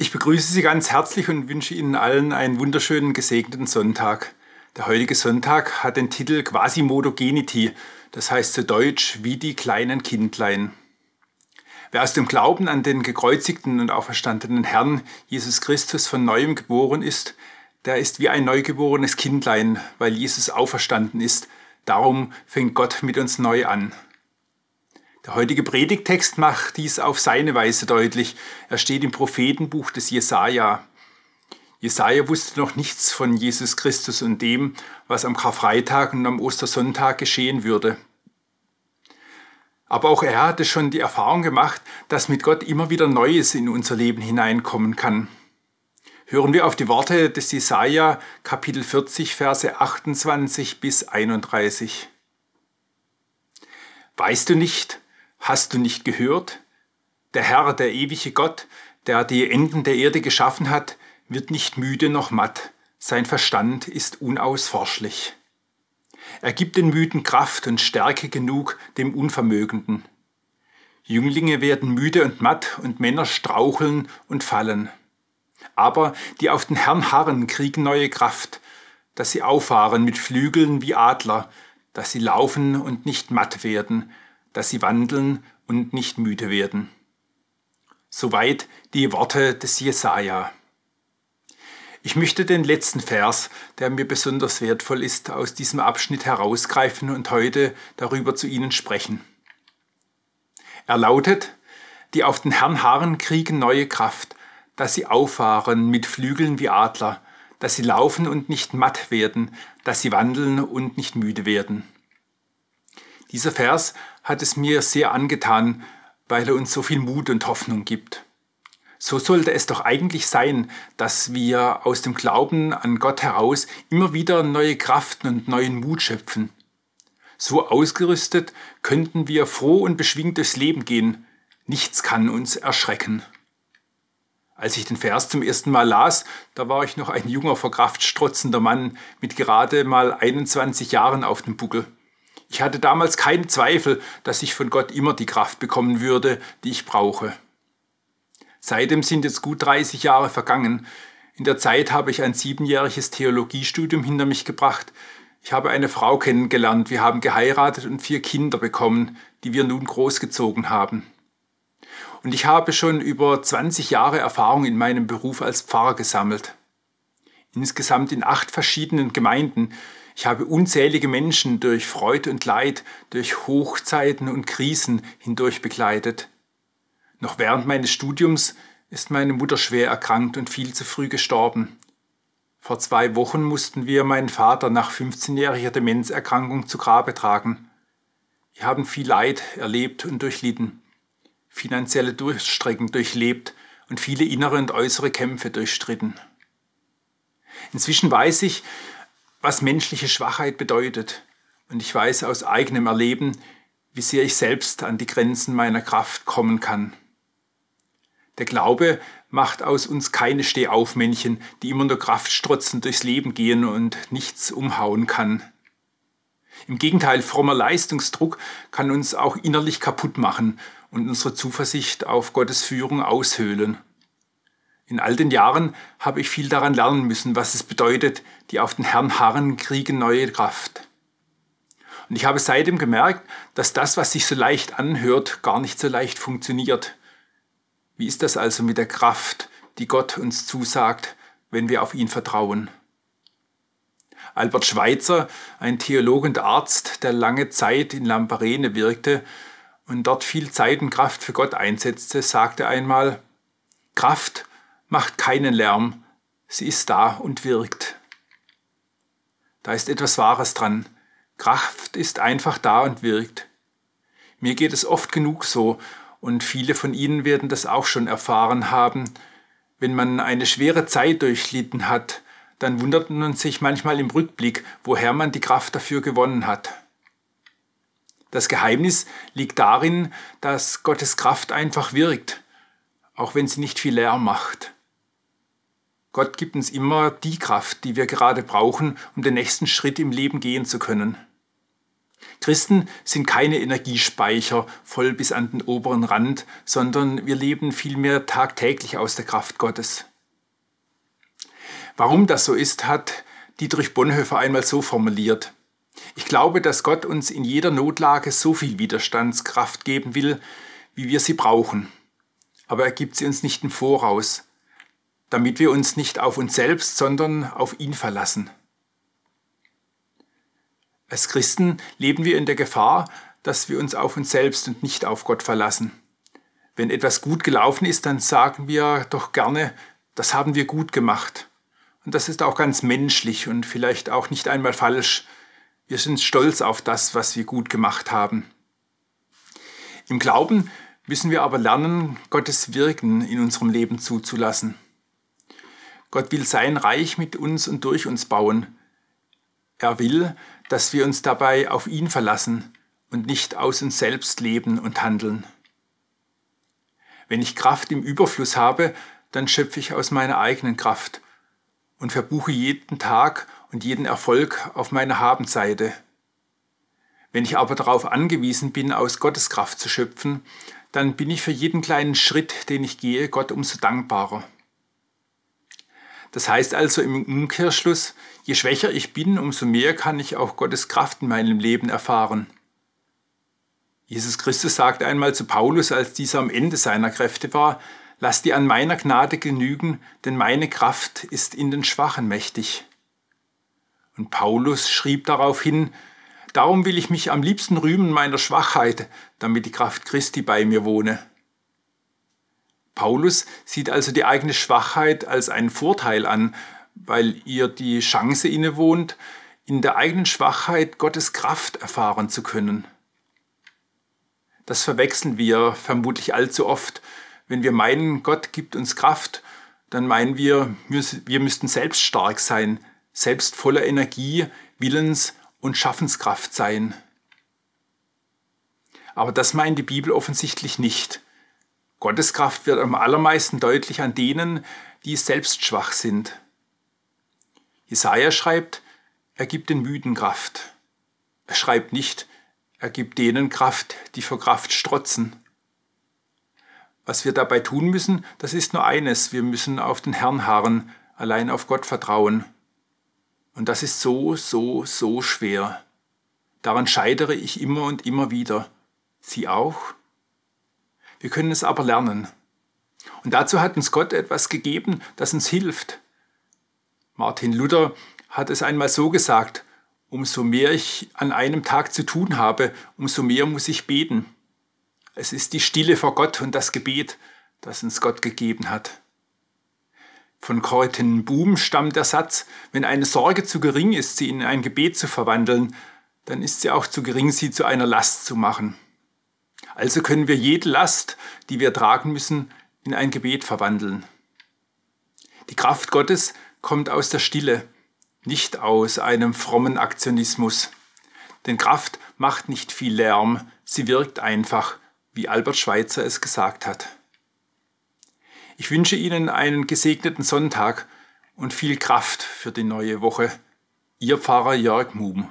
Ich begrüße Sie ganz herzlich und wünsche Ihnen allen einen wunderschönen gesegneten Sonntag. Der heutige Sonntag hat den Titel Quasimodogenity, das heißt zu Deutsch wie die kleinen Kindlein. Wer aus dem Glauben an den gekreuzigten und auferstandenen Herrn Jesus Christus von neuem geboren ist, der ist wie ein neugeborenes Kindlein, weil Jesus auferstanden ist. Darum fängt Gott mit uns neu an. Der heutige Predigtext macht dies auf seine Weise deutlich. Er steht im Prophetenbuch des Jesaja. Jesaja wusste noch nichts von Jesus Christus und dem, was am Karfreitag und am Ostersonntag geschehen würde. Aber auch er hatte schon die Erfahrung gemacht, dass mit Gott immer wieder Neues in unser Leben hineinkommen kann. Hören wir auf die Worte des Jesaja, Kapitel 40, Verse 28 bis 31. Weißt du nicht, Hast du nicht gehört? Der Herr, der ewige Gott, der die Enden der Erde geschaffen hat, wird nicht müde noch matt, sein Verstand ist unausforschlich. Er gibt den Müden Kraft und Stärke genug dem Unvermögenden. Jünglinge werden müde und matt und Männer straucheln und fallen. Aber die auf den Herrn harren, kriegen neue Kraft, dass sie auffahren mit Flügeln wie Adler, dass sie laufen und nicht matt werden, dass sie wandeln und nicht müde werden. Soweit die Worte des Jesaja. Ich möchte den letzten Vers, der mir besonders wertvoll ist, aus diesem Abschnitt herausgreifen und heute darüber zu Ihnen sprechen. Er lautet, die auf den Herrn harren, kriegen neue Kraft, dass sie auffahren mit Flügeln wie Adler, dass sie laufen und nicht matt werden, dass sie wandeln und nicht müde werden. Dieser Vers hat es mir sehr angetan, weil er uns so viel Mut und Hoffnung gibt. So sollte es doch eigentlich sein, dass wir aus dem Glauben an Gott heraus immer wieder neue Kraft und neuen Mut schöpfen. So ausgerüstet könnten wir froh und beschwingt durchs Leben gehen. Nichts kann uns erschrecken. Als ich den Vers zum ersten Mal las, da war ich noch ein junger, vor Kraft strotzender Mann mit gerade mal 21 Jahren auf dem Buckel. Ich hatte damals keinen Zweifel, dass ich von Gott immer die Kraft bekommen würde, die ich brauche. Seitdem sind jetzt gut 30 Jahre vergangen. In der Zeit habe ich ein siebenjähriges Theologiestudium hinter mich gebracht. Ich habe eine Frau kennengelernt, wir haben geheiratet und vier Kinder bekommen, die wir nun großgezogen haben. Und ich habe schon über 20 Jahre Erfahrung in meinem Beruf als Pfarrer gesammelt. Insgesamt in acht verschiedenen Gemeinden, ich habe unzählige Menschen durch Freud und Leid, durch Hochzeiten und Krisen hindurch begleitet. Noch während meines Studiums ist meine Mutter schwer erkrankt und viel zu früh gestorben. Vor zwei Wochen mussten wir meinen Vater nach 15-jähriger Demenzerkrankung zu Grabe tragen. Wir haben viel Leid erlebt und durchlitten, finanzielle Durchstrecken durchlebt und viele innere und äußere Kämpfe durchstritten. Inzwischen weiß ich, was menschliche Schwachheit bedeutet. Und ich weiß aus eigenem Erleben, wie sehr ich selbst an die Grenzen meiner Kraft kommen kann. Der Glaube macht aus uns keine Stehaufmännchen, die immer nur kraftstrotzend durchs Leben gehen und nichts umhauen kann. Im Gegenteil, frommer Leistungsdruck kann uns auch innerlich kaputt machen und unsere Zuversicht auf Gottes Führung aushöhlen. In all den Jahren habe ich viel daran lernen müssen, was es bedeutet, die auf den Herrn harren, kriegen neue Kraft. Und ich habe seitdem gemerkt, dass das, was sich so leicht anhört, gar nicht so leicht funktioniert. Wie ist das also mit der Kraft, die Gott uns zusagt, wenn wir auf ihn vertrauen? Albert Schweitzer, ein Theologe und Arzt, der lange Zeit in Lamparene wirkte und dort viel Zeit und Kraft für Gott einsetzte, sagte einmal, Kraft macht keinen Lärm, sie ist da und wirkt. Da ist etwas Wahres dran. Kraft ist einfach da und wirkt. Mir geht es oft genug so, und viele von Ihnen werden das auch schon erfahren haben. Wenn man eine schwere Zeit durchlitten hat, dann wundert man sich manchmal im Rückblick, woher man die Kraft dafür gewonnen hat. Das Geheimnis liegt darin, dass Gottes Kraft einfach wirkt, auch wenn sie nicht viel Lärm macht. Gott gibt uns immer die Kraft, die wir gerade brauchen, um den nächsten Schritt im Leben gehen zu können. Christen sind keine Energiespeicher voll bis an den oberen Rand, sondern wir leben vielmehr tagtäglich aus der Kraft Gottes. Warum das so ist, hat Dietrich Bonhoeffer einmal so formuliert. Ich glaube, dass Gott uns in jeder Notlage so viel Widerstandskraft geben will, wie wir sie brauchen. Aber er gibt sie uns nicht im Voraus, damit wir uns nicht auf uns selbst, sondern auf ihn verlassen. Als Christen leben wir in der Gefahr, dass wir uns auf uns selbst und nicht auf Gott verlassen. Wenn etwas gut gelaufen ist, dann sagen wir doch gerne, das haben wir gut gemacht. Und das ist auch ganz menschlich und vielleicht auch nicht einmal falsch. Wir sind stolz auf das, was wir gut gemacht haben. Im Glauben müssen wir aber lernen, Gottes Wirken in unserem Leben zuzulassen. Gott will sein Reich mit uns und durch uns bauen. Er will, dass wir uns dabei auf ihn verlassen und nicht aus uns selbst leben und handeln. Wenn ich Kraft im Überfluss habe, dann schöpfe ich aus meiner eigenen Kraft und verbuche jeden Tag und jeden Erfolg auf meiner Habenseite. Wenn ich aber darauf angewiesen bin, aus Gottes Kraft zu schöpfen, dann bin ich für jeden kleinen Schritt, den ich gehe, Gott umso dankbarer. Das heißt also im Umkehrschluss, je schwächer ich bin, umso mehr kann ich auch Gottes Kraft in meinem Leben erfahren. Jesus Christus sagte einmal zu Paulus, als dieser am Ende seiner Kräfte war, Lass dir an meiner Gnade genügen, denn meine Kraft ist in den Schwachen mächtig. Und Paulus schrieb daraufhin, Darum will ich mich am liebsten rühmen meiner Schwachheit, damit die Kraft Christi bei mir wohne. Paulus sieht also die eigene Schwachheit als einen Vorteil an, weil ihr die Chance innewohnt, in der eigenen Schwachheit Gottes Kraft erfahren zu können. Das verwechseln wir vermutlich allzu oft. Wenn wir meinen, Gott gibt uns Kraft, dann meinen wir, wir müssten selbst stark sein, selbst voller Energie, Willens- und Schaffenskraft sein. Aber das meint die Bibel offensichtlich nicht. Gottes Kraft wird am allermeisten deutlich an denen, die selbst schwach sind. Jesaja schreibt, er gibt den Müden Kraft. Er schreibt nicht, er gibt denen Kraft, die vor Kraft strotzen. Was wir dabei tun müssen, das ist nur eines, wir müssen auf den Herrn harren, allein auf Gott vertrauen. Und das ist so, so, so schwer. Daran scheidere ich immer und immer wieder. Sie auch? Wir können es aber lernen. Und dazu hat uns Gott etwas gegeben, das uns hilft. Martin Luther hat es einmal so gesagt, umso mehr ich an einem Tag zu tun habe, umso mehr muss ich beten. Es ist die Stille vor Gott und das Gebet, das uns Gott gegeben hat. Von Corrie Boom stammt der Satz, wenn eine Sorge zu gering ist, sie in ein Gebet zu verwandeln, dann ist sie auch zu gering, sie zu einer Last zu machen. Also können wir jede Last, die wir tragen müssen, in ein Gebet verwandeln. Die Kraft Gottes kommt aus der Stille, nicht aus einem frommen Aktionismus. Denn Kraft macht nicht viel Lärm, sie wirkt einfach, wie Albert Schweitzer es gesagt hat. Ich wünsche Ihnen einen gesegneten Sonntag und viel Kraft für die neue Woche. Ihr Pfarrer Jörg Muben.